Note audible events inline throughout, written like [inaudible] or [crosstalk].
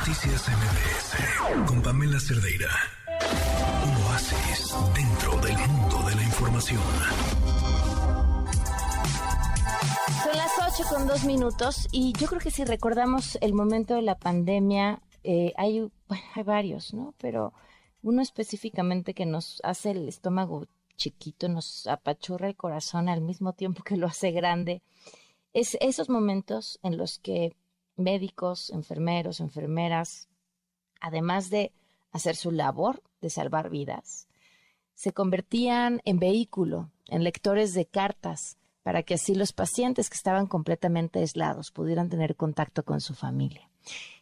Noticias MBS con Pamela Cerdeira. Un oasis dentro del mundo de la información. Son las 8 con dos minutos y yo creo que si recordamos el momento de la pandemia, eh, hay, hay varios, ¿no? Pero uno específicamente que nos hace el estómago chiquito, nos apachurra el corazón al mismo tiempo que lo hace grande, es esos momentos en los que médicos, enfermeros, enfermeras, además de hacer su labor de salvar vidas, se convertían en vehículo, en lectores de cartas, para que así los pacientes que estaban completamente aislados pudieran tener contacto con su familia.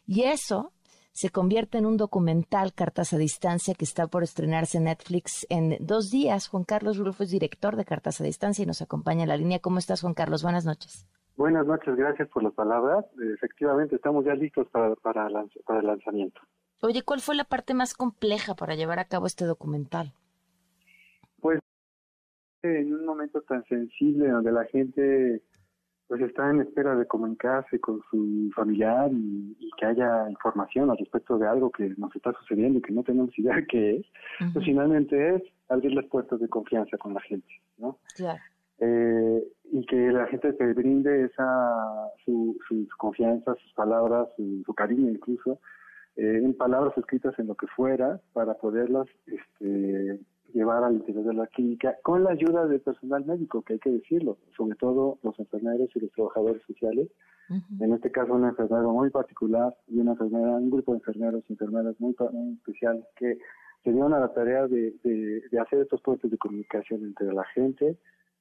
Y eso se convierte en un documental Cartas a Distancia que está por estrenarse en Netflix en dos días. Juan Carlos Rulfo es director de Cartas a Distancia y nos acompaña en la línea. ¿Cómo estás, Juan Carlos? Buenas noches. Buenas noches, gracias por las palabras. Efectivamente, estamos ya listos para, para, el lanzamiento. Oye, ¿cuál fue la parte más compleja para llevar a cabo este documental? Pues en un momento tan sensible donde la gente pues está en espera de comunicarse con su familiar y, que haya información al respecto de algo que nos está sucediendo y que no tenemos idea de qué es, pues finalmente es abrir las puertas de confianza con la gente, ¿no? Claro. Eh, y que la gente te brinde esa su, su, confianza, sus palabras, su, cariño incluso, eh, en palabras escritas en lo que fuera, para poderlas este, llevar al interior de la clínica con la ayuda del personal médico, que hay que decirlo, sobre todo los enfermeros y los trabajadores sociales. En este caso, una enfermera muy particular y una enfermera, un grupo de enfermeros y enfermeras muy, muy especial que se dieron a la tarea de, de, de hacer estos puentes de comunicación entre la gente,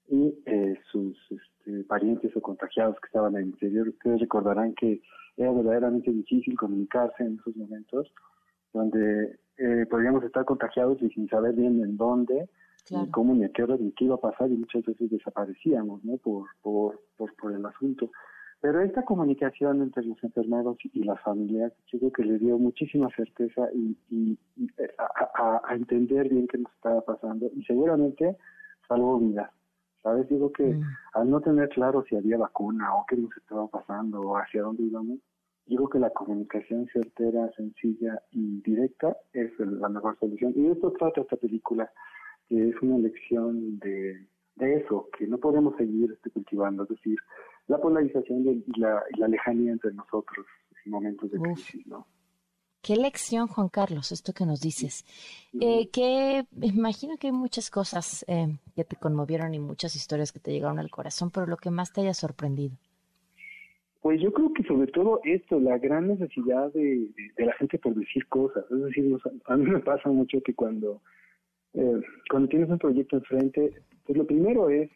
y eh, sus este, parientes o contagiados que estaban en el interior. Ustedes recordarán que era verdaderamente difícil comunicarse en esos momentos, donde eh, podríamos estar contagiados y sin saber bien en dónde, ni cómo, ni a qué hora, ni qué iba a pasar, y muchas veces desaparecíamos ¿no? por, por, por, por el asunto. Pero esta comunicación entre los enfermeros y las familias, yo creo que le dio muchísima certeza y, y, eh, a, a, entender bien qué nos estaba pasando y seguramente salvó vidas. ¿Sabes? Digo que mm. al no tener claro si había vacuna o qué nos estaba pasando o hacia dónde íbamos, digo que la comunicación certera, sencilla y directa es la mejor solución. Y esto trata esta película, que es una lección de, de eso, que no podemos seguir este, cultivando, es decir, la polarización y, la, la lejanía entre nosotros en momentos de crisis, ¿no? Qué lección, Juan Carlos, esto que nos dices. Eh, que imagino que hay muchas cosas eh, que te conmovieron y muchas historias que te llegaron al corazón, pero lo que más te haya sorprendido. Pues yo creo que sobre todo esto, la gran necesidad de, la gente por decir cosas. Es decir, a mí me pasa mucho que cuando, eh, cuando tienes un proyecto enfrente, pues lo primero es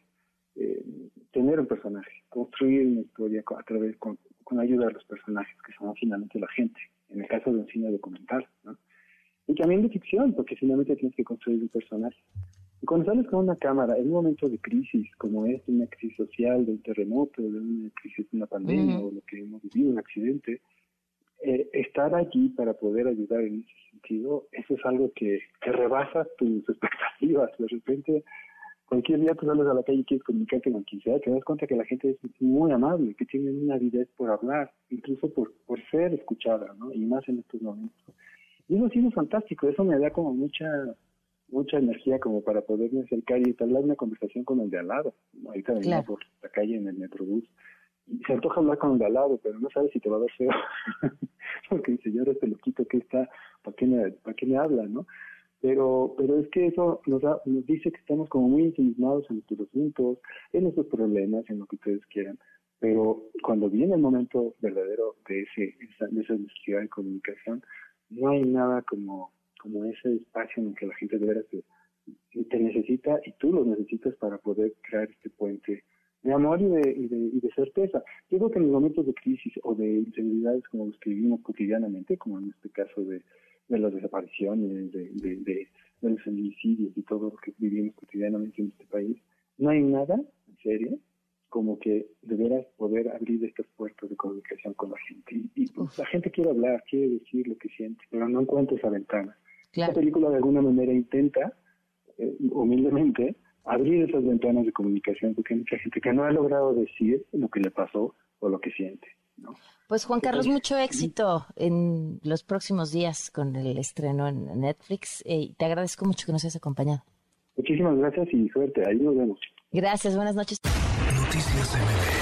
eh, tener un personaje, construir una historia a través con, con ayuda de los personajes, que son finalmente la gente en el caso de un cine documental, ¿no? Y también de ficción, porque finalmente tienes que construir un personaje. Y cuando sales con una cámara en un momento de crisis, como es una crisis social, de un terremoto, de una crisis de una pandemia, o lo que hemos vivido, un accidente, eh, estar allí para poder ayudar en ese sentido, eso es algo que, que rebasa tus expectativas. De repente cualquier día tú sales a la calle y quieres comunicarte con quien sea, te das cuenta que la gente es muy amable, que tiene una avidez por hablar, incluso por, por ser escuchada, ¿no? Y más en estos momentos. Y eso ha sido fantástico, eso me da como mucha mucha energía como para poderme acercar y hablar una conversación con el de al lado. Ahorita venía por la calle en el metrobús y se antoja hablar con el de al lado, pero no sabes si te va a dar feo. [laughs] Porque el señor este loquito que está, ¿para qué me, para qué me habla, no? Pero pero es que eso nos, nos dice que estamos como muy ensimismados en nuestros asuntos, en nuestros problemas, en lo que ustedes quieran, pero cuando viene el momento verdadero de, ese, de esa necesidad de comunicación, no hay nada como, como ese espacio en el que la gente de veras te, te necesita y tú lo necesitas para poder crear este puente de amor y de, y de, y de certeza. Yo creo que en los momentos de crisis o de inseguridades como los que vivimos cotidianamente, como en este caso de de las desapariciones, de, de, de, los feminicidios y todo lo que vivimos cotidianamente en este país, no hay nada, en serio, como que deberás poder abrir estas puertas de comunicación con la gente. Y, la gente quiere hablar, quiere decir lo que siente, pero no encuentra esa ventana. La película de alguna manera intenta, eh, humildemente, abrir esas ventanas de comunicación porque hay mucha gente que no ha logrado decir lo que le pasó o lo que siente. Pues Juan Carlos, mucho éxito en los próximos días con el estreno en Netflix. Eh, y te agradezco mucho que nos hayas acompañado. Muchísimas gracias y suerte. Ahí nos vemos. Gracias, buenas noches. Noticias MBS